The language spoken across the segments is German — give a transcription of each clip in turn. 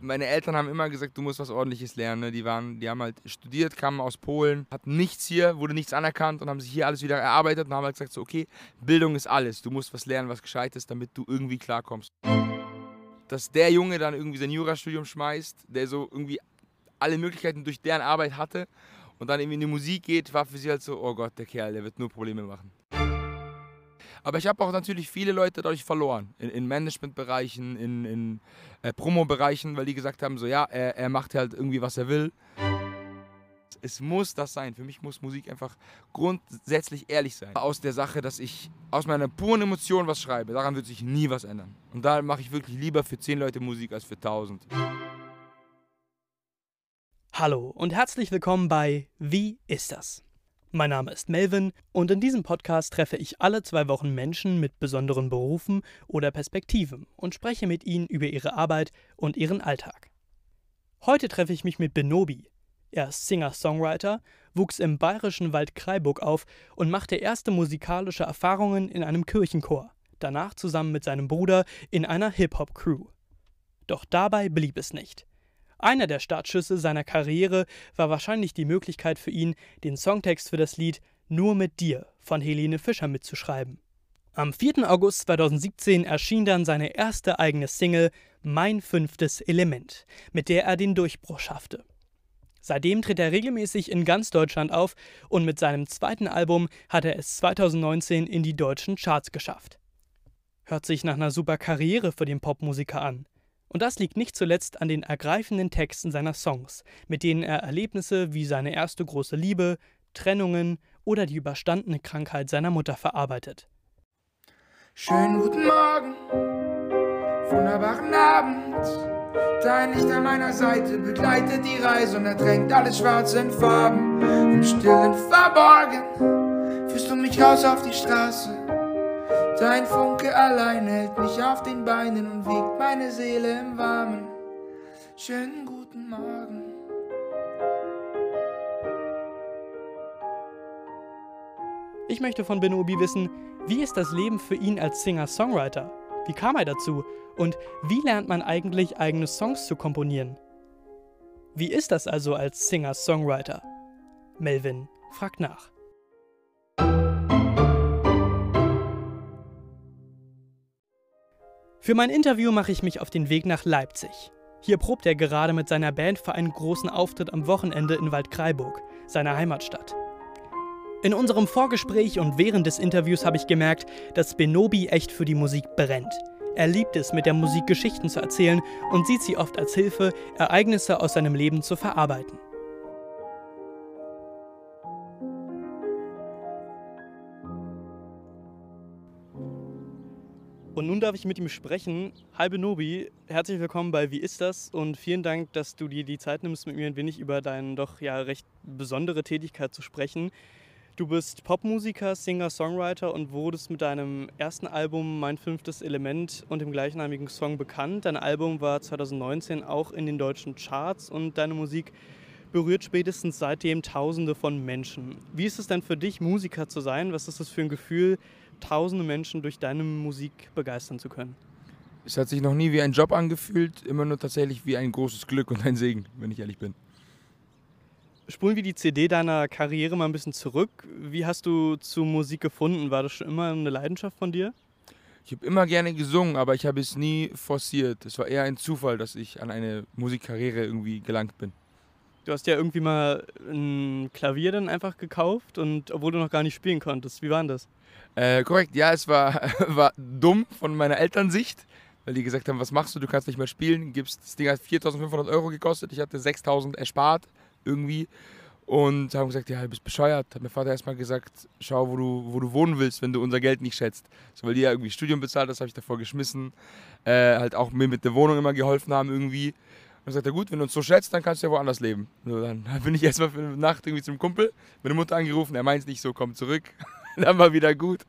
meine Eltern haben immer gesagt, du musst was ordentliches lernen. Ne? Die, waren, die haben halt studiert, kamen aus Polen, hatten nichts hier, wurde nichts anerkannt und haben sich hier alles wieder erarbeitet und haben halt gesagt, so, okay, Bildung ist alles. Du musst was lernen, was Gescheites, damit du irgendwie klarkommst. Dass der Junge dann irgendwie sein Jurastudium schmeißt, der so irgendwie alle Möglichkeiten durch deren Arbeit hatte und dann irgendwie in die Musik geht, war für sie halt so, oh Gott, der Kerl, der wird nur Probleme machen. Aber ich habe auch natürlich viele Leute dadurch verloren. In, in Managementbereichen, in, in äh, Promo-Bereichen, weil die gesagt haben, so ja, er, er macht halt irgendwie, was er will. Es muss das sein. Für mich muss Musik einfach grundsätzlich ehrlich sein. Aus der Sache, dass ich aus meiner puren Emotion was schreibe, daran wird sich nie was ändern. Und da mache ich wirklich lieber für zehn Leute Musik als für tausend. Hallo und herzlich willkommen bei Wie ist das? Mein Name ist Melvin und in diesem Podcast treffe ich alle zwei Wochen Menschen mit besonderen Berufen oder Perspektiven und spreche mit ihnen über ihre Arbeit und ihren Alltag. Heute treffe ich mich mit Benobi. Er ist Singer-Songwriter, wuchs im bayerischen Wald Kreiburg auf und machte erste musikalische Erfahrungen in einem Kirchenchor, danach zusammen mit seinem Bruder in einer Hip-Hop-Crew. Doch dabei blieb es nicht. Einer der Startschüsse seiner Karriere war wahrscheinlich die Möglichkeit für ihn, den Songtext für das Lied Nur mit dir von Helene Fischer mitzuschreiben. Am 4. August 2017 erschien dann seine erste eigene Single Mein fünftes Element, mit der er den Durchbruch schaffte. Seitdem tritt er regelmäßig in ganz Deutschland auf und mit seinem zweiten Album hat er es 2019 in die deutschen Charts geschafft. Hört sich nach einer super Karriere für den Popmusiker an. Und das liegt nicht zuletzt an den ergreifenden Texten seiner Songs, mit denen er Erlebnisse wie seine erste große Liebe, Trennungen oder die überstandene Krankheit seiner Mutter verarbeitet. Schönen guten Morgen, wunderbaren Abend. Dein Licht an meiner Seite begleitet die Reise und ertränkt alles schwarz in Farben. Im Stillen verborgen führst du mich raus auf die Straße. Dein Funke allein hält mich auf den Beinen und wiegt meine Seele im Warmen. Schönen guten Morgen. Ich möchte von Benobi wissen, wie ist das Leben für ihn als Singer-Songwriter? Wie kam er dazu? Und wie lernt man eigentlich eigene Songs zu komponieren? Wie ist das also als Singer-Songwriter? Melvin fragt nach. Für mein Interview mache ich mich auf den Weg nach Leipzig. Hier probt er gerade mit seiner Band für einen großen Auftritt am Wochenende in Waldkraiburg, seiner Heimatstadt. In unserem Vorgespräch und während des Interviews habe ich gemerkt, dass Benobi echt für die Musik brennt. Er liebt es, mit der Musik Geschichten zu erzählen und sieht sie oft als Hilfe, Ereignisse aus seinem Leben zu verarbeiten. Und nun darf ich mit ihm sprechen. Halbe Nobi, herzlich willkommen bei Wie ist das? Und vielen Dank, dass du dir die Zeit nimmst, mit mir ein wenig über deine doch ja recht besondere Tätigkeit zu sprechen. Du bist Popmusiker, Singer, Songwriter und wurdest mit deinem ersten Album Mein fünftes Element und dem gleichnamigen Song bekannt. Dein Album war 2019 auch in den deutschen Charts und deine Musik berührt spätestens seitdem Tausende von Menschen. Wie ist es denn für dich, Musiker zu sein? Was ist das für ein Gefühl, tausende Menschen durch deine Musik begeistern zu können? Es hat sich noch nie wie ein Job angefühlt, immer nur tatsächlich wie ein großes Glück und ein Segen, wenn ich ehrlich bin. Spulen wir die CD deiner Karriere mal ein bisschen zurück. Wie hast du zu Musik gefunden? War das schon immer eine Leidenschaft von dir? Ich habe immer gerne gesungen, aber ich habe es nie forciert. Es war eher ein Zufall, dass ich an eine Musikkarriere irgendwie gelangt bin. Du hast ja irgendwie mal ein Klavier dann einfach gekauft und obwohl du noch gar nicht spielen konntest. Wie war denn das? Äh, korrekt, ja, es war, war dumm von meiner Elternsicht, weil die gesagt haben, was machst du, du kannst nicht mehr spielen. Gibst, das Ding hat 4.500 Euro gekostet, ich hatte 6.000 erspart irgendwie und haben gesagt, ja, du bist bescheuert. Hat mein Vater erstmal gesagt, schau, wo du, wo du wohnen willst, wenn du unser Geld nicht schätzt. So, weil die ja irgendwie Studium bezahlt, das habe ich davor geschmissen. Äh, halt auch mir mit der Wohnung immer geholfen haben irgendwie. Und dann sagt er, gut, wenn du uns so schätzt, dann kannst du ja woanders leben. So, dann bin ich erstmal für eine Nacht irgendwie zum Kumpel, meine Mutter angerufen, er meint es nicht so, komm zurück. dann war wieder gut.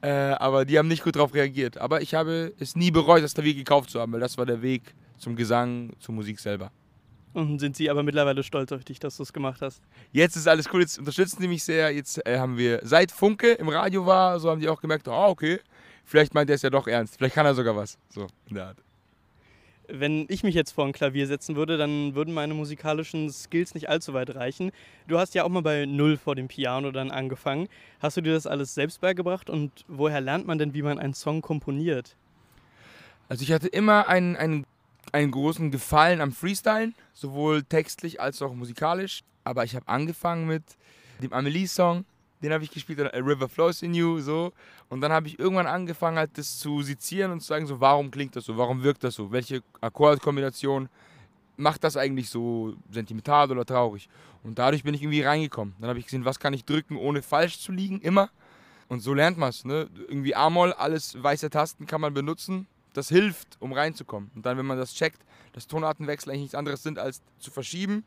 Äh, aber die haben nicht gut darauf reagiert. Aber ich habe es nie bereut, das Klavier gekauft zu haben, weil das war der Weg zum Gesang, zur Musik selber. Und sind sie aber mittlerweile stolz auf dich, dass du es gemacht hast? Jetzt ist alles cool, jetzt unterstützen die mich sehr. Jetzt äh, haben wir, seit Funke im Radio war, so haben die auch gemerkt, ah, oh, okay, vielleicht meint er es ja doch ernst. Vielleicht kann er sogar was. So, in der Art. Wenn ich mich jetzt vor ein Klavier setzen würde, dann würden meine musikalischen Skills nicht allzu weit reichen. Du hast ja auch mal bei Null vor dem Piano dann angefangen. Hast du dir das alles selbst beigebracht und woher lernt man denn, wie man einen Song komponiert? Also ich hatte immer einen, einen, einen großen Gefallen am Freestylen, sowohl textlich als auch musikalisch. Aber ich habe angefangen mit dem Amelie-Song, den habe ich gespielt, A River Flows in You, so. Und dann habe ich irgendwann angefangen, halt das zu sezieren und zu sagen, so, warum klingt das so, warum wirkt das so, welche Akkordkombination macht das eigentlich so sentimental oder traurig. Und dadurch bin ich irgendwie reingekommen. Dann habe ich gesehen, was kann ich drücken, ohne falsch zu liegen, immer. Und so lernt man es, ne? Irgendwie A-Moll, alles weiße Tasten kann man benutzen. Das hilft, um reinzukommen. Und dann, wenn man das checkt, dass Tonartenwechsel eigentlich nichts anderes sind, als zu verschieben,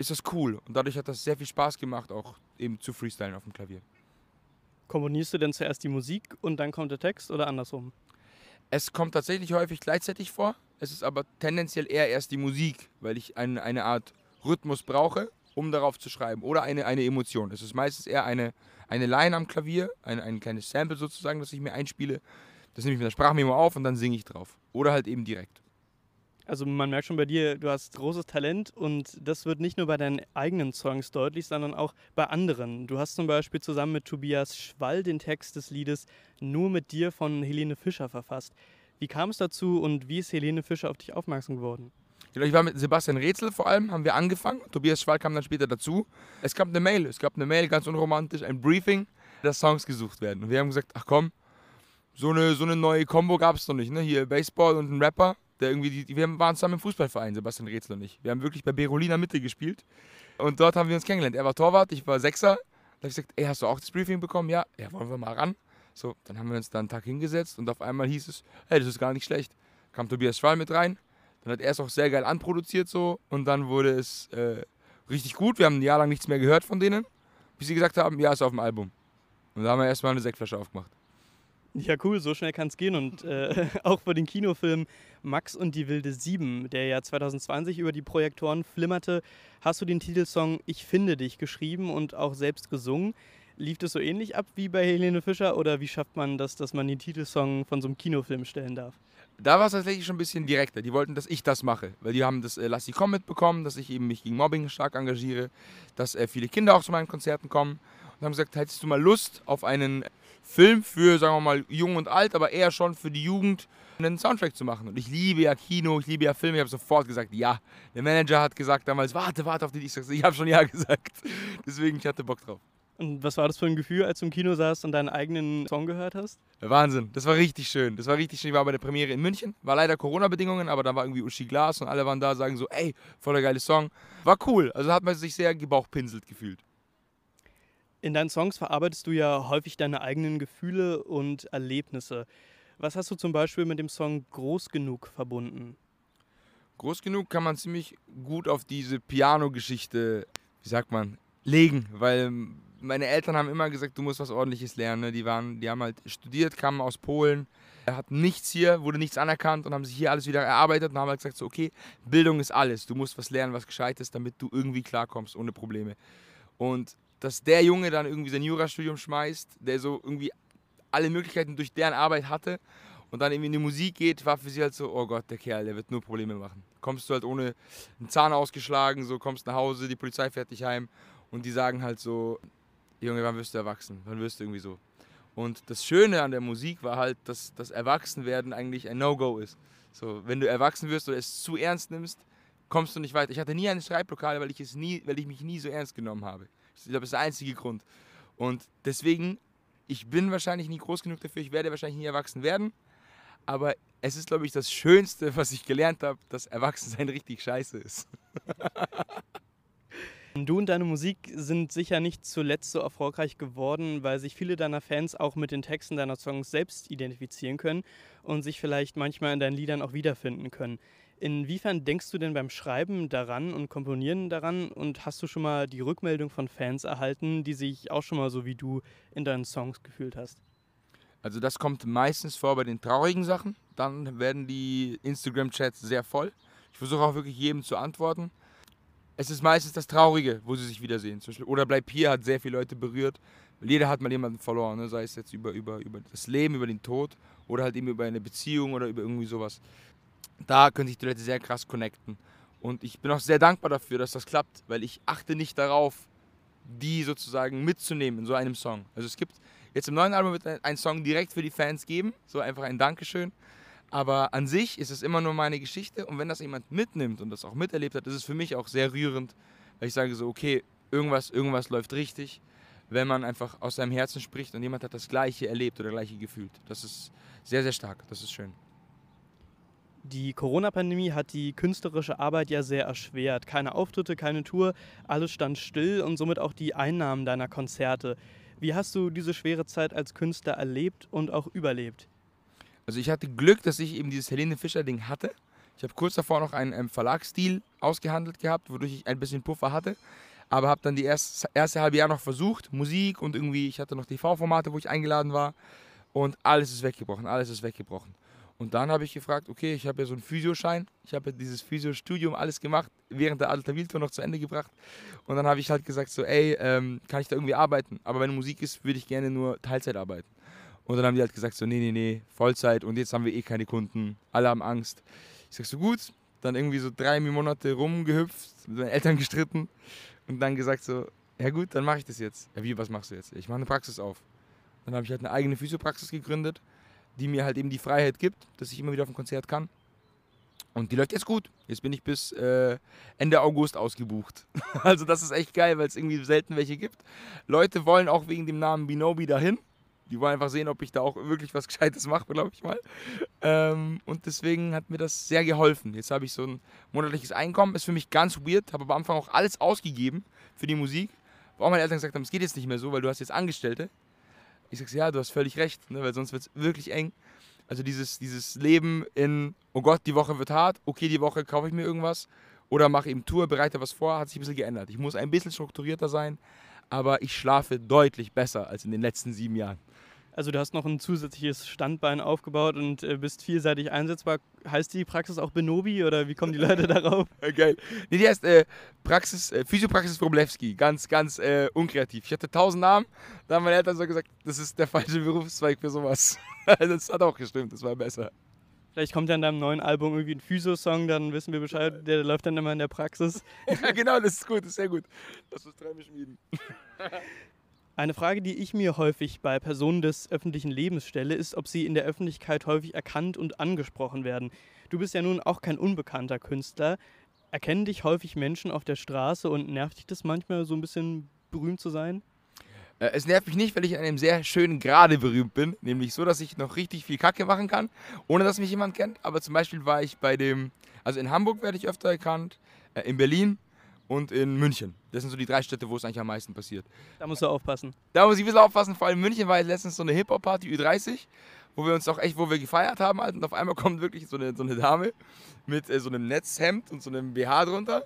ist das cool. Und dadurch hat das sehr viel Spaß gemacht, auch eben zu freestylen auf dem Klavier. Komponierst du denn zuerst die Musik und dann kommt der Text oder andersrum? Es kommt tatsächlich häufig gleichzeitig vor. Es ist aber tendenziell eher erst die Musik, weil ich eine, eine Art Rhythmus brauche, um darauf zu schreiben. Oder eine, eine Emotion. Es ist meistens eher eine, eine Line am Klavier, ein, ein kleines Sample sozusagen, das ich mir einspiele. Das nehme ich mit der Sprachmemo auf und dann singe ich drauf. Oder halt eben direkt. Also man merkt schon bei dir, du hast großes Talent und das wird nicht nur bei deinen eigenen Songs deutlich, sondern auch bei anderen. Du hast zum Beispiel zusammen mit Tobias Schwall den Text des Liedes Nur mit dir von Helene Fischer verfasst. Wie kam es dazu und wie ist Helene Fischer auf dich aufmerksam geworden? Ich war mit Sebastian Rätsel vor allem, haben wir angefangen. Tobias Schwall kam dann später dazu. Es gab eine Mail, es gab eine Mail, ganz unromantisch, ein Briefing, dass Songs gesucht werden. Und wir haben gesagt, ach komm, so eine, so eine neue Combo gab es noch nicht. Ne? Hier Baseball und ein Rapper der irgendwie, die, wir waren zusammen im Fußballverein, Sebastian Rätsel und ich. Wir haben wirklich bei Berolina Mitte gespielt. Und dort haben wir uns kennengelernt. Er war Torwart, ich war Sechser. Da habe ich gesagt, ey, hast du auch das Briefing bekommen? Ja, ja, wollen wir mal ran. So, dann haben wir uns da einen Tag hingesetzt und auf einmal hieß es, hey, das ist gar nicht schlecht. Kam Tobias Schwall mit rein. Dann hat er es auch sehr geil anproduziert so und dann wurde es äh, richtig gut. Wir haben ein Jahr lang nichts mehr gehört von denen, bis sie gesagt haben, ja, ist auf dem Album. Und da haben wir erstmal eine Sektflasche aufgemacht. Ja, cool, so schnell kann es gehen. Und äh, auch für den Kinofilm Max und die wilde Sieben, der ja 2020 über die Projektoren flimmerte, hast du den Titelsong Ich finde dich geschrieben und auch selbst gesungen. Lief das so ähnlich ab wie bei Helene Fischer oder wie schafft man das, dass man den Titelsong von so einem Kinofilm stellen darf? Da war es tatsächlich schon ein bisschen direkter. Die wollten, dass ich das mache, weil die haben das äh, Lass sie kommen mitbekommen, dass ich eben mich gegen Mobbing stark engagiere, dass äh, viele Kinder auch zu meinen Konzerten kommen und haben gesagt, hättest du mal Lust auf einen Film für, sagen wir mal, jung und alt, aber eher schon für die Jugend einen Soundtrack zu machen. Und ich liebe ja Kino, ich liebe ja Filme. Ich habe sofort gesagt, ja. Der Manager hat gesagt damals, warte, warte auf die. Ich, ich habe schon ja gesagt. Deswegen, ich hatte Bock drauf. Und was war das für ein Gefühl, als du im Kino saßt und deinen eigenen Song gehört hast? Wahnsinn, das war richtig schön. Das war richtig schön. Ich war bei der Premiere in München. War leider Corona-Bedingungen, aber da war irgendwie Uschi Glas und alle waren da, sagen so, ey, voller geile Song. War cool. Also hat man sich sehr gebauchpinselt gefühlt. In deinen Songs verarbeitest du ja häufig deine eigenen Gefühle und Erlebnisse. Was hast du zum Beispiel mit dem Song Groß genug verbunden? Groß genug kann man ziemlich gut auf diese Piano-Geschichte, wie sagt man, legen, weil meine Eltern haben immer gesagt, du musst was Ordentliches lernen. Ne? Die, waren, die haben halt studiert, kamen aus Polen, hatten nichts hier, wurde nichts anerkannt und haben sich hier alles wieder erarbeitet und haben halt gesagt, so, okay, Bildung ist alles. Du musst was lernen, was gescheit ist, damit du irgendwie klarkommst ohne Probleme. Und dass der Junge dann irgendwie sein Jurastudium schmeißt, der so irgendwie alle Möglichkeiten durch deren Arbeit hatte und dann irgendwie in die Musik geht, war für sie halt so, oh Gott, der Kerl, der wird nur Probleme machen. Kommst du halt ohne einen Zahn ausgeschlagen, so kommst nach Hause, die Polizei fährt dich heim und die sagen halt so, Junge, wann wirst du erwachsen? Wann wirst du irgendwie so? Und das Schöne an der Musik war halt, dass das Erwachsenwerden eigentlich ein No-Go ist. So, wenn du erwachsen wirst oder es zu ernst nimmst, kommst du nicht weiter. Ich hatte nie eine Schreibblockade, weil ich es nie, weil ich mich nie so ernst genommen habe. Ich glaube, das ist der einzige Grund. Und deswegen, ich bin wahrscheinlich nie groß genug dafür, ich werde wahrscheinlich nie erwachsen werden. Aber es ist, glaube ich, das Schönste, was ich gelernt habe, dass Erwachsensein richtig scheiße ist. Du und deine Musik sind sicher nicht zuletzt so erfolgreich geworden, weil sich viele deiner Fans auch mit den Texten deiner Songs selbst identifizieren können und sich vielleicht manchmal in deinen Liedern auch wiederfinden können. Inwiefern denkst du denn beim Schreiben daran und Komponieren daran und hast du schon mal die Rückmeldung von Fans erhalten, die sich auch schon mal so wie du in deinen Songs gefühlt hast? Also das kommt meistens vor bei den traurigen Sachen. Dann werden die Instagram-Chats sehr voll. Ich versuche auch wirklich jedem zu antworten. Es ist meistens das Traurige, wo sie sich wiedersehen. Oder Bleib hier hat sehr viele Leute berührt. Jeder hat mal jemanden verloren, ne? sei es jetzt über, über, über das Leben, über den Tod oder halt eben über eine Beziehung oder über irgendwie sowas da könnte ich die Leute sehr krass connecten. Und ich bin auch sehr dankbar dafür, dass das klappt, weil ich achte nicht darauf, die sozusagen mitzunehmen in so einem Song. Also es gibt jetzt im neuen Album wird ein Song direkt für die Fans geben, so einfach ein Dankeschön. Aber an sich ist es immer nur meine Geschichte und wenn das jemand mitnimmt und das auch miterlebt hat, ist es für mich auch sehr rührend, weil ich sage so, okay, irgendwas, irgendwas läuft richtig, wenn man einfach aus seinem Herzen spricht und jemand hat das Gleiche erlebt oder Gleiche gefühlt. Das ist sehr, sehr stark, das ist schön. Die Corona-Pandemie hat die künstlerische Arbeit ja sehr erschwert. Keine Auftritte, keine Tour, alles stand still und somit auch die Einnahmen deiner Konzerte. Wie hast du diese schwere Zeit als Künstler erlebt und auch überlebt? Also ich hatte Glück, dass ich eben dieses Helene Fischer-Ding hatte. Ich habe kurz davor noch einen, einen Verlagsstil ausgehandelt gehabt, wodurch ich ein bisschen Puffer hatte. Aber habe dann die erste, erste halbe Jahr noch versucht, Musik und irgendwie, ich hatte noch TV-Formate, wo ich eingeladen war. Und alles ist weggebrochen, alles ist weggebrochen. Und dann habe ich gefragt, okay, ich habe ja so einen Physioschein, ich habe ja dieses Physiostudium alles gemacht, während der Alter Wildtour noch zu Ende gebracht. Und dann habe ich halt gesagt, so, ey, ähm, kann ich da irgendwie arbeiten? Aber wenn Musik ist, würde ich gerne nur Teilzeit arbeiten. Und dann haben die halt gesagt, so, nee, nee, nee, Vollzeit und jetzt haben wir eh keine Kunden, alle haben Angst. Ich sag so, gut, dann irgendwie so drei Monate rumgehüpft, mit meinen Eltern gestritten und dann gesagt so, ja gut, dann mache ich das jetzt. Ja, wie, was machst du jetzt? Ich mache eine Praxis auf. Dann habe ich halt eine eigene Physiopraxis gegründet die mir halt eben die Freiheit gibt, dass ich immer wieder auf ein Konzert kann. Und die läuft jetzt gut. Jetzt bin ich bis äh, Ende August ausgebucht. also das ist echt geil, weil es irgendwie selten welche gibt. Leute wollen auch wegen dem Namen Binobi dahin. Die wollen einfach sehen, ob ich da auch wirklich was Gescheites mache, glaube ich mal. Ähm, und deswegen hat mir das sehr geholfen. Jetzt habe ich so ein monatliches Einkommen. Ist für mich ganz weird. Habe am Anfang auch alles ausgegeben für die Musik. Auch meine Eltern gesagt haben, es geht jetzt nicht mehr so, weil du hast jetzt Angestellte. Ich sage, ja, du hast völlig recht, ne, weil sonst wird es wirklich eng. Also dieses, dieses Leben in, oh Gott, die Woche wird hart, okay, die Woche kaufe ich mir irgendwas oder mache eben Tour, bereite was vor, hat sich ein bisschen geändert. Ich muss ein bisschen strukturierter sein, aber ich schlafe deutlich besser als in den letzten sieben Jahren. Also du hast noch ein zusätzliches Standbein aufgebaut und äh, bist vielseitig einsetzbar. Heißt die Praxis auch Benobi oder wie kommen die Leute darauf? Geil. Nee, die heißt äh, Praxis, äh, Physiopraxis Wroblewski. Ganz, ganz äh, unkreativ. Ich hatte tausend Namen, da haben meine Eltern so gesagt, das ist der falsche Berufszweig für sowas. das hat auch gestimmt, das war besser. Vielleicht kommt ja in deinem neuen Album irgendwie ein Physio-Song, dann wissen wir Bescheid, der läuft dann immer in der Praxis. ja, genau, das ist gut, das ist sehr gut. Das ist Träume schmieden. Eine Frage, die ich mir häufig bei Personen des öffentlichen Lebens stelle, ist, ob sie in der Öffentlichkeit häufig erkannt und angesprochen werden. Du bist ja nun auch kein unbekannter Künstler. Erkennen dich häufig Menschen auf der Straße und nervt dich das manchmal so ein bisschen berühmt zu sein? Äh, es nervt mich nicht, weil ich an einem sehr schönen Grade berühmt bin, nämlich so, dass ich noch richtig viel Kacke machen kann, ohne dass mich jemand kennt. Aber zum Beispiel war ich bei dem, also in Hamburg werde ich öfter erkannt, äh, in Berlin und in München. Das sind so die drei Städte, wo es eigentlich am meisten passiert. Da musst du aufpassen. Da muss ich ein bisschen aufpassen. Vor allem in München war jetzt letztens so eine Hip-Hop-Party, Ü30, wo wir uns auch echt, wo wir gefeiert haben. Halt. Und auf einmal kommt wirklich so eine, so eine Dame mit äh, so einem Netzhemd und so einem BH drunter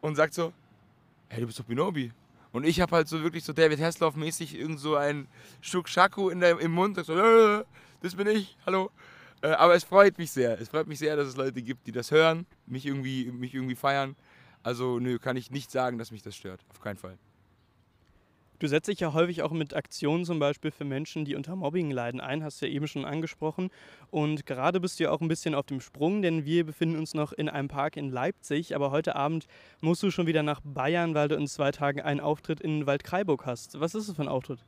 und sagt so, hey, du bist doch Binobi. Und ich habe halt so wirklich so David Hasselhoff-mäßig irgend so ein Schukschaku in der, im Mund. So, äh, das bin ich, hallo. Äh, aber es freut mich sehr. Es freut mich sehr, dass es Leute gibt, die das hören, mich irgendwie, mich irgendwie feiern. Also nö, kann ich nicht sagen, dass mich das stört. Auf keinen Fall. Du setzt dich ja häufig auch mit Aktionen zum Beispiel für Menschen, die unter Mobbing leiden, ein, hast du ja eben schon angesprochen. Und gerade bist du ja auch ein bisschen auf dem Sprung, denn wir befinden uns noch in einem Park in Leipzig. Aber heute Abend musst du schon wieder nach Bayern, weil du in zwei Tagen einen Auftritt in Waldkraiburg hast. Was ist das für ein Auftritt?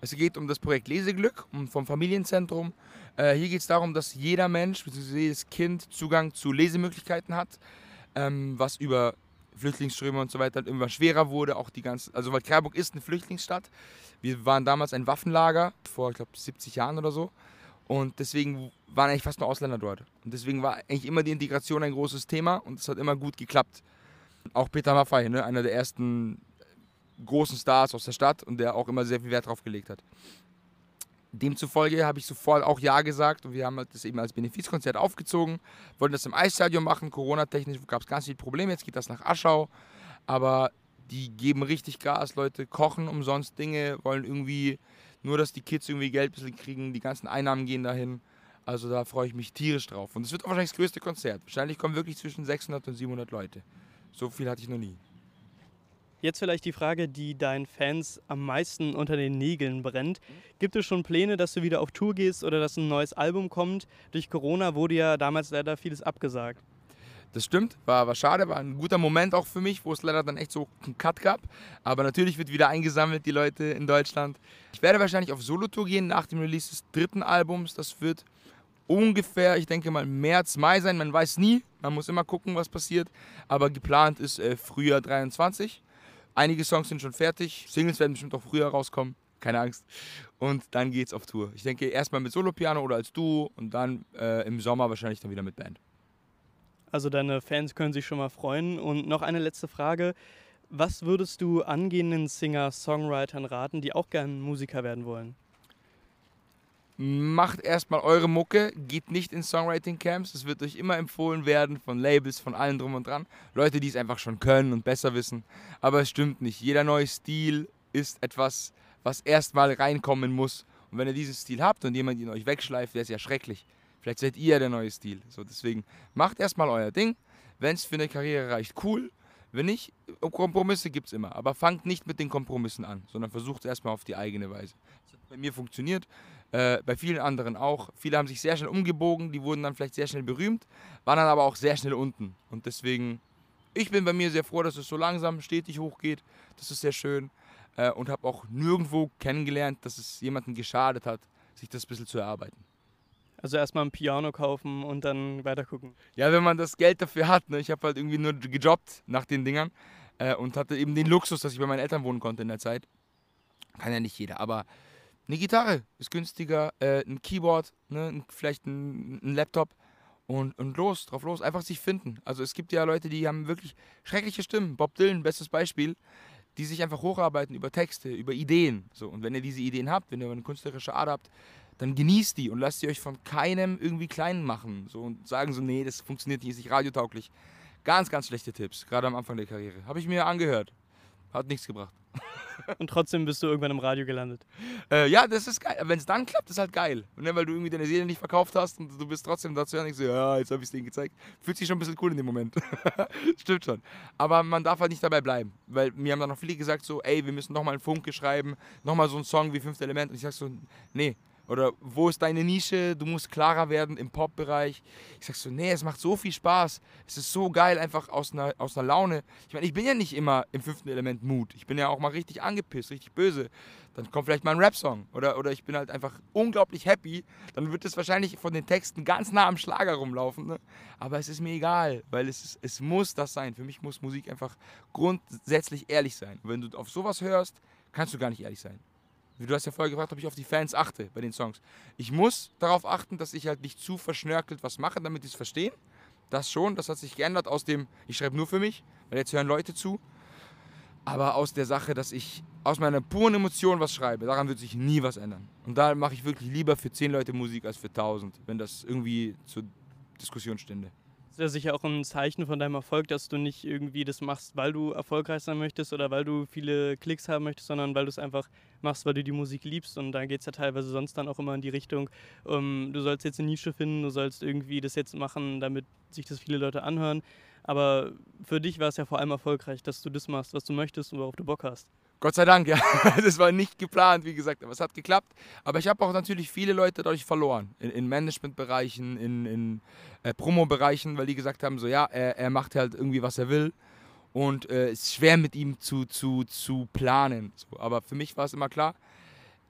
Es geht um das Projekt Leseglück vom Familienzentrum. Äh, hier geht es darum, dass jeder Mensch, bzw. jedes Kind Zugang zu Lesemöglichkeiten hat, ähm, was über Flüchtlingsströme und so weiter halt immer schwerer wurde. Auch die ganze, also weil Kerburg ist eine Flüchtlingsstadt. Wir waren damals ein Waffenlager vor, ich glaube, 70 Jahren oder so. Und deswegen waren eigentlich fast nur Ausländer dort. Und deswegen war eigentlich immer die Integration ein großes Thema und es hat immer gut geklappt. Auch Peter Maffay, ne, einer der ersten großen Stars aus der Stadt und der auch immer sehr viel Wert drauf gelegt hat. Demzufolge habe ich sofort auch Ja gesagt und wir haben das eben als Benefizkonzert aufgezogen, wollten das im Eisstadion machen. Corona-technisch gab es ganz viele Probleme, jetzt geht das nach Aschau. Aber die geben richtig Gas, Leute kochen umsonst Dinge, wollen irgendwie nur, dass die Kids irgendwie Geld ein bisschen kriegen, die ganzen Einnahmen gehen dahin. Also da freue ich mich tierisch drauf. Und es wird wahrscheinlich das größte Konzert. Wahrscheinlich kommen wirklich zwischen 600 und 700 Leute. So viel hatte ich noch nie. Jetzt vielleicht die Frage, die deinen Fans am meisten unter den Nägeln brennt. Gibt es schon Pläne, dass du wieder auf Tour gehst oder dass ein neues Album kommt? Durch Corona wurde ja damals leider vieles abgesagt. Das stimmt, war, war schade, war ein guter Moment auch für mich, wo es leider dann echt so einen Cut gab. Aber natürlich wird wieder eingesammelt, die Leute in Deutschland. Ich werde wahrscheinlich auf Solotour gehen nach dem Release des dritten Albums. Das wird ungefähr, ich denke mal, März, Mai sein. Man weiß nie, man muss immer gucken, was passiert. Aber geplant ist äh, Frühjahr 23. Einige Songs sind schon fertig. Singles werden bestimmt auch früher rauskommen. Keine Angst. Und dann geht's auf Tour. Ich denke erstmal mit Solo-Piano oder als Duo und dann äh, im Sommer wahrscheinlich dann wieder mit Band. Also deine Fans können sich schon mal freuen. Und noch eine letzte Frage. Was würdest du angehenden Singer-Songwritern raten, die auch gerne Musiker werden wollen? Macht erstmal eure Mucke, geht nicht in Songwriting-Camps. Es wird euch immer empfohlen werden von Labels, von allen drum und dran. Leute, die es einfach schon können und besser wissen. Aber es stimmt nicht. Jeder neue Stil ist etwas, was erstmal reinkommen muss. Und wenn ihr diesen Stil habt und jemand ihn euch wegschleift, wäre es ja schrecklich. Vielleicht seid ihr der neue Stil. So, deswegen macht erstmal euer Ding. Wenn es für eine Karriere reicht, cool. Wenn nicht, Kompromisse gibt es immer. Aber fangt nicht mit den Kompromissen an, sondern versucht es erstmal auf die eigene Weise. Das hat bei mir funktioniert, äh, bei vielen anderen auch. Viele haben sich sehr schnell umgebogen, die wurden dann vielleicht sehr schnell berühmt, waren dann aber auch sehr schnell unten. Und deswegen, ich bin bei mir sehr froh, dass es so langsam stetig hochgeht. Das ist sehr schön. Äh, und habe auch nirgendwo kennengelernt, dass es jemandem geschadet hat, sich das ein bisschen zu erarbeiten. Also erstmal ein Piano kaufen und dann weiter gucken. Ja, wenn man das Geld dafür hat. Ne? Ich habe halt irgendwie nur gejobbt nach den Dingern äh, und hatte eben den Luxus, dass ich bei meinen Eltern wohnen konnte in der Zeit. Kann ja nicht jeder, aber eine Gitarre ist günstiger, äh, ein Keyboard, ne? vielleicht ein, ein Laptop und, und los, drauf los, einfach sich finden. Also es gibt ja Leute, die haben wirklich schreckliche Stimmen. Bob Dylan, bestes Beispiel, die sich einfach hocharbeiten über Texte, über Ideen. So, und wenn ihr diese Ideen habt, wenn ihr eine künstlerische Art habt, dann genießt die und lasst sie euch von keinem irgendwie klein machen. So, und sagen so, nee, das funktioniert nicht, ist nicht radiotauglich. Ganz, ganz schlechte Tipps, gerade am Anfang der Karriere. Habe ich mir angehört. Hat nichts gebracht. Und trotzdem bist du irgendwann im Radio gelandet. Äh, ja, das ist geil. Wenn es dann klappt, ist halt geil. Ne, weil du irgendwie deine Seele nicht verkauft hast und du bist trotzdem dazu ja nicht so, ja, jetzt habe ich es denen gezeigt. Fühlt sich schon ein bisschen cool in dem Moment. Stimmt schon. Aber man darf halt nicht dabei bleiben. Weil mir haben dann noch viele gesagt so, ey, wir müssen nochmal einen Funke schreiben, nochmal so einen Song wie Fünfte Element. Und ich sag so, nee, oder wo ist deine Nische? Du musst klarer werden im Pop-Bereich. Ich sag so, nee, es macht so viel Spaß. Es ist so geil, einfach aus einer, aus einer Laune. Ich meine, ich bin ja nicht immer im fünften Element Mut. Ich bin ja auch mal richtig angepisst, richtig böse. Dann kommt vielleicht mal ein Rap-Song. Oder, oder ich bin halt einfach unglaublich happy. Dann wird es wahrscheinlich von den Texten ganz nah am Schlager rumlaufen. Ne? Aber es ist mir egal, weil es, ist, es muss das sein. Für mich muss Musik einfach grundsätzlich ehrlich sein. Und wenn du auf sowas hörst, kannst du gar nicht ehrlich sein. Du hast ja vorher gefragt, ob ich auf die Fans achte bei den Songs. Ich muss darauf achten, dass ich halt nicht zu verschnörkelt was mache, damit die es verstehen. Das schon, das hat sich geändert aus dem, ich schreibe nur für mich, weil jetzt hören Leute zu. Aber aus der Sache, dass ich aus meiner puren Emotion was schreibe, daran wird sich nie was ändern. Und da mache ich wirklich lieber für zehn Leute Musik als für tausend, wenn das irgendwie zur Diskussion stünde ist ja sicher auch ein Zeichen von deinem Erfolg, dass du nicht irgendwie das machst, weil du erfolgreich sein möchtest oder weil du viele Klicks haben möchtest, sondern weil du es einfach machst, weil du die Musik liebst. Und da geht es ja teilweise sonst dann auch immer in die Richtung, um, ähm, du sollst jetzt eine Nische finden, du sollst irgendwie das jetzt machen, damit sich das viele Leute anhören. Aber für dich war es ja vor allem erfolgreich, dass du das machst, was du möchtest und worauf du Bock hast. Gott sei Dank, ja. Das war nicht geplant, wie gesagt, aber es hat geklappt. Aber ich habe auch natürlich viele Leute dadurch verloren. In, in Managementbereichen, in, in äh, Promo-Bereichen, weil die gesagt haben, so ja, er, er macht halt irgendwie, was er will. Und äh, es ist schwer mit ihm zu, zu, zu planen. So, aber für mich war es immer klar,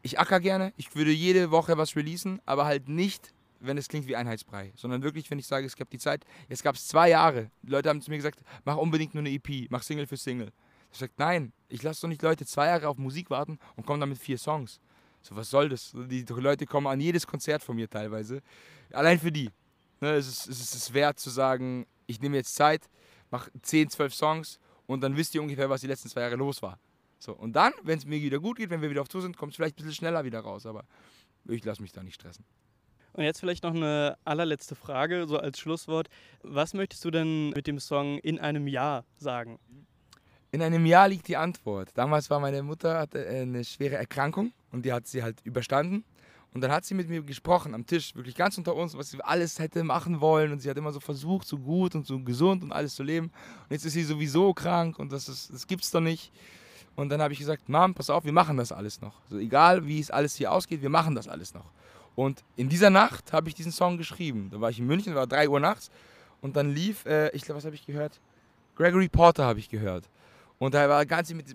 ich acker gerne, ich würde jede Woche was releasen, aber halt nicht, wenn es klingt wie Einheitsbrei, sondern wirklich, wenn ich sage, es gab die Zeit, jetzt gab es zwei Jahre. Die Leute haben zu mir gesagt, mach unbedingt nur eine EP, mach Single für Single. Ich sage, nein, ich lasse doch nicht Leute zwei Jahre auf Musik warten und komme dann mit vier Songs. So, was soll das? Die Leute kommen an jedes Konzert von mir teilweise. Allein für die. Ne, es, ist, es ist wert zu sagen, ich nehme jetzt Zeit, mache 10, 12 Songs und dann wisst ihr ungefähr, was die letzten zwei Jahre los war. So, und dann, wenn es mir wieder gut geht, wenn wir wieder auf Tour sind, kommt es vielleicht ein bisschen schneller wieder raus. Aber ich lasse mich da nicht stressen. Und jetzt vielleicht noch eine allerletzte Frage, so als Schlusswort. Was möchtest du denn mit dem Song in einem Jahr sagen? In einem Jahr liegt die Antwort. Damals war meine Mutter hatte eine schwere Erkrankung und die hat sie halt überstanden. Und dann hat sie mit mir gesprochen am Tisch, wirklich ganz unter uns, was sie alles hätte machen wollen. Und sie hat immer so versucht, so gut und so gesund und alles zu leben. Und jetzt ist sie sowieso krank und das, ist, das gibt's doch nicht. Und dann habe ich gesagt, Mom, pass auf, wir machen das alles noch. So, egal wie es alles hier ausgeht, wir machen das alles noch. Und in dieser Nacht habe ich diesen Song geschrieben. Da war ich in München, war 3 Uhr nachts. Und dann lief, äh, ich glaube, was habe ich gehört? Gregory Porter habe ich gehört. Und da war ganz mit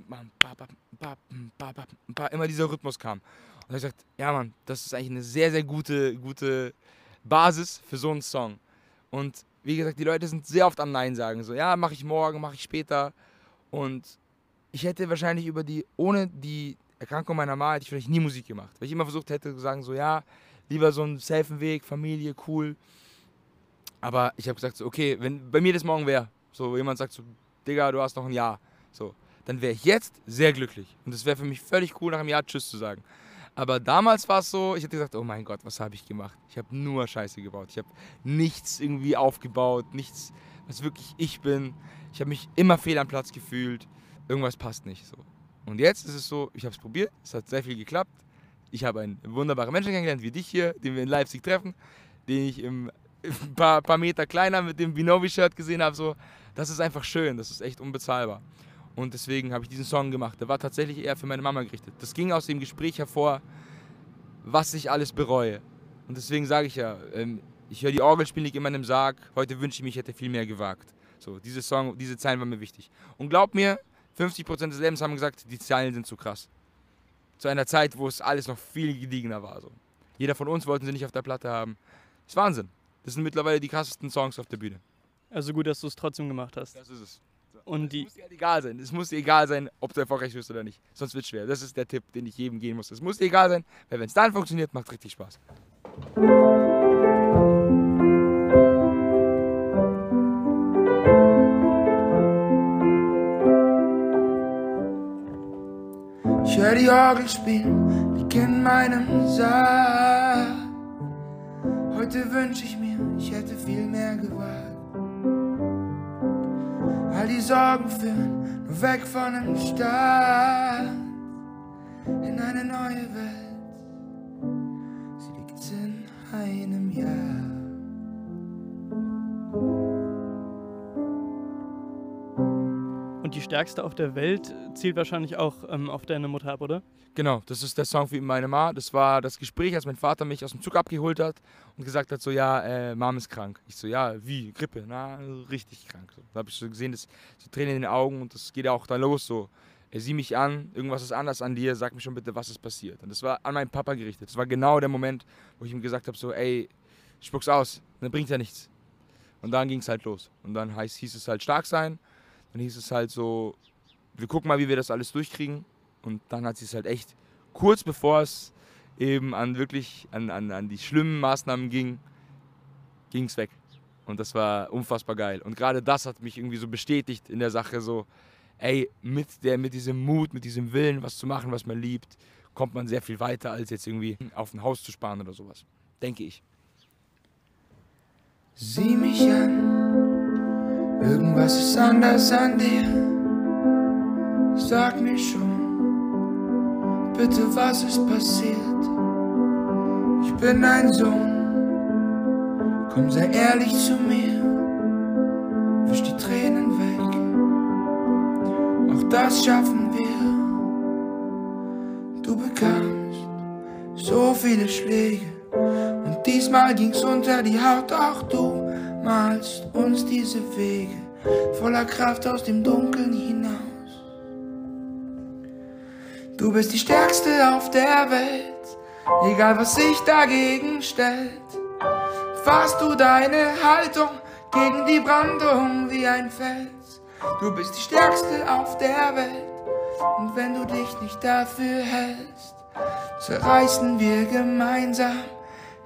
immer dieser Rhythmus kam. Und ich gesagt, ja Mann, das ist eigentlich eine sehr, sehr gute, gute Basis für so einen Song. Und wie gesagt, die Leute sind sehr oft am Nein sagen. So, ja, mache ich morgen, mache ich später. Und ich hätte wahrscheinlich über die, ohne die Erkrankung meiner Mama, hätte ich vielleicht nie Musik gemacht. Weil ich immer versucht hätte zu sagen, so, ja, lieber so einen safen Weg, Familie, cool. Aber ich habe gesagt, so, okay, wenn bei mir das morgen wäre, so jemand sagt so, Digga, du hast noch ein Jahr, so, dann wäre ich jetzt sehr glücklich. Und es wäre für mich völlig cool, nach einem Jahr Tschüss zu sagen. Aber damals war es so, ich hätte gesagt, oh mein Gott, was habe ich gemacht? Ich habe nur Scheiße gebaut. Ich habe nichts irgendwie aufgebaut, nichts, was wirklich ich bin. Ich habe mich immer fehl am Platz gefühlt. Irgendwas passt nicht so. Und jetzt ist es so, ich habe es probiert, es hat sehr viel geklappt. Ich habe einen wunderbaren Menschen kennengelernt, wie dich hier, den wir in Leipzig treffen, den ich im, ein paar, paar Meter kleiner mit dem Binovi-Shirt gesehen habe. So, das ist einfach schön, das ist echt unbezahlbar. Und deswegen habe ich diesen Song gemacht. Der war tatsächlich eher für meine Mama gerichtet. Das ging aus dem Gespräch hervor, was ich alles bereue. Und deswegen sage ich ja, ähm, ich höre die Orgel spielen, immer in einem Sarg. Heute wünsche ich mich, ich hätte viel mehr gewagt. So, diese Song, diese Zeilen waren mir wichtig. Und glaub mir, 50% des Lebens haben gesagt, die Zeilen sind zu krass. Zu einer Zeit, wo es alles noch viel gediegener war. So. Jeder von uns wollten sie nicht auf der Platte haben. Das ist Wahnsinn. Das sind mittlerweile die krassesten Songs auf der Bühne. Also gut, dass du es trotzdem gemacht hast. Das ist es. Und es muss dir halt egal sein. Es muss dir egal sein, ob du erfolgreich wirst oder nicht. Sonst wird es schwer. Das ist der Tipp, den ich jedem geben muss. Es muss dir egal sein, weil wenn es dann funktioniert, macht es richtig Spaß. Ich höre die Orgel spielen, lieg in meinem Saal. Heute wünsche ich mir, ich hätte viel mehr gewagt. All die Sorgen führen nur weg von dem Start in eine neue Welt. Sie liegt in einem Jahr. Stärkste auf der Welt zielt wahrscheinlich auch ähm, auf deine Mutter ab, oder? Genau, das ist der Song für meine Ma. Das war das Gespräch, als mein Vater mich aus dem Zug abgeholt hat und gesagt hat, so ja, äh, Mom ist krank. Ich so, ja, wie? Grippe? Na, richtig krank. So, da habe ich so gesehen, das so Tränen in den Augen und das geht ja auch dann los so. Er sieh mich an, irgendwas ist anders an dir, sag mir schon bitte, was ist passiert. Und das war an meinen Papa gerichtet. Das war genau der Moment, wo ich ihm gesagt habe, so, ey, spuck's aus, dann bringt ja nichts. Und dann ging es halt los. Und dann heißt, hieß es halt stark sein dann hieß es halt so, wir gucken mal, wie wir das alles durchkriegen. Und dann hat sie es halt echt kurz bevor es eben an wirklich an, an, an die schlimmen Maßnahmen ging, ging es weg. Und das war unfassbar geil. Und gerade das hat mich irgendwie so bestätigt in der Sache, so, ey, mit, der, mit diesem Mut, mit diesem Willen, was zu machen, was man liebt, kommt man sehr viel weiter, als jetzt irgendwie auf ein Haus zu sparen oder sowas. Denke ich. Sieh mich an. Irgendwas ist anders an dir. Sag mir schon, bitte, was ist passiert? Ich bin ein Sohn, komm, sei ehrlich zu mir. Wisch die Tränen weg, auch das schaffen wir. Du bekamst so viele Schläge und diesmal ging's unter die Haut, auch du malst uns diese Wege voller Kraft aus dem Dunkeln hinaus. Du bist die Stärkste auf der Welt, egal was sich dagegen stellt. Fahrst du deine Haltung gegen die Brandung wie ein Fels. Du bist die Stärkste auf der Welt und wenn du dich nicht dafür hältst, zerreißen wir gemeinsam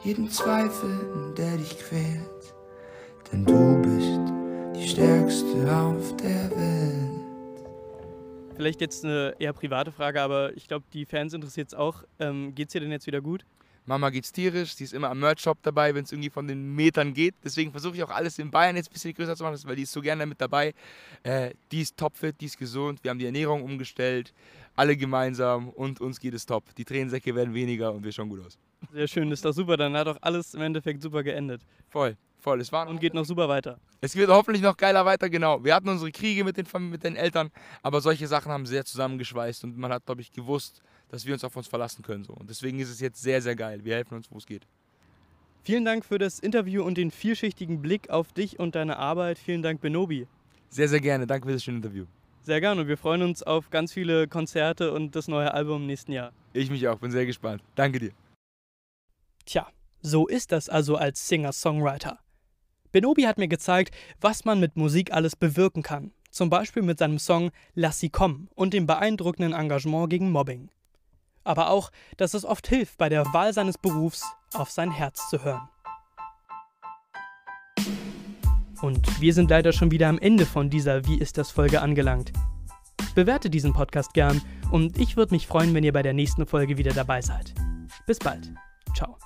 jeden Zweifel, der dich quält Vielleicht jetzt eine eher private Frage, aber ich glaube, die Fans interessiert es auch. Ähm, es dir denn jetzt wieder gut? Mama geht's tierisch, sie ist immer am Merch-Shop dabei, wenn es irgendwie von den Metern geht. Deswegen versuche ich auch alles in Bayern jetzt ein bisschen größer zu machen, weil die ist so gerne mit dabei. Äh, die ist topfit, die ist gesund, wir haben die Ernährung umgestellt, alle gemeinsam und uns geht es top. Die Tränensäcke werden weniger und wir schauen gut aus. Sehr schön, ist doch super. Dann hat auch alles im Endeffekt super geendet. Voll, voll. Es war Und geht noch super weiter. Es wird hoffentlich noch geiler weiter, genau. Wir hatten unsere Kriege mit den, Fam- mit den Eltern, aber solche Sachen haben sehr zusammengeschweißt und man hat, glaube ich, gewusst, dass wir uns auf uns verlassen können. So. Und deswegen ist es jetzt sehr, sehr geil. Wir helfen uns, wo es geht. Vielen Dank für das Interview und den vielschichtigen Blick auf dich und deine Arbeit. Vielen Dank, Benobi. Sehr, sehr gerne. Danke für das schöne Interview. Sehr gerne und wir freuen uns auf ganz viele Konzerte und das neue Album im nächsten Jahr. Ich mich auch, bin sehr gespannt. Danke dir. Tja, so ist das also als Singer-Songwriter. Benobi hat mir gezeigt, was man mit Musik alles bewirken kann. Zum Beispiel mit seinem Song Lass sie kommen und dem beeindruckenden Engagement gegen Mobbing. Aber auch, dass es oft hilft, bei der Wahl seines Berufs auf sein Herz zu hören. Und wir sind leider schon wieder am Ende von dieser Wie ist das Folge angelangt. Bewerte diesen Podcast gern und ich würde mich freuen, wenn ihr bei der nächsten Folge wieder dabei seid. Bis bald. Ciao.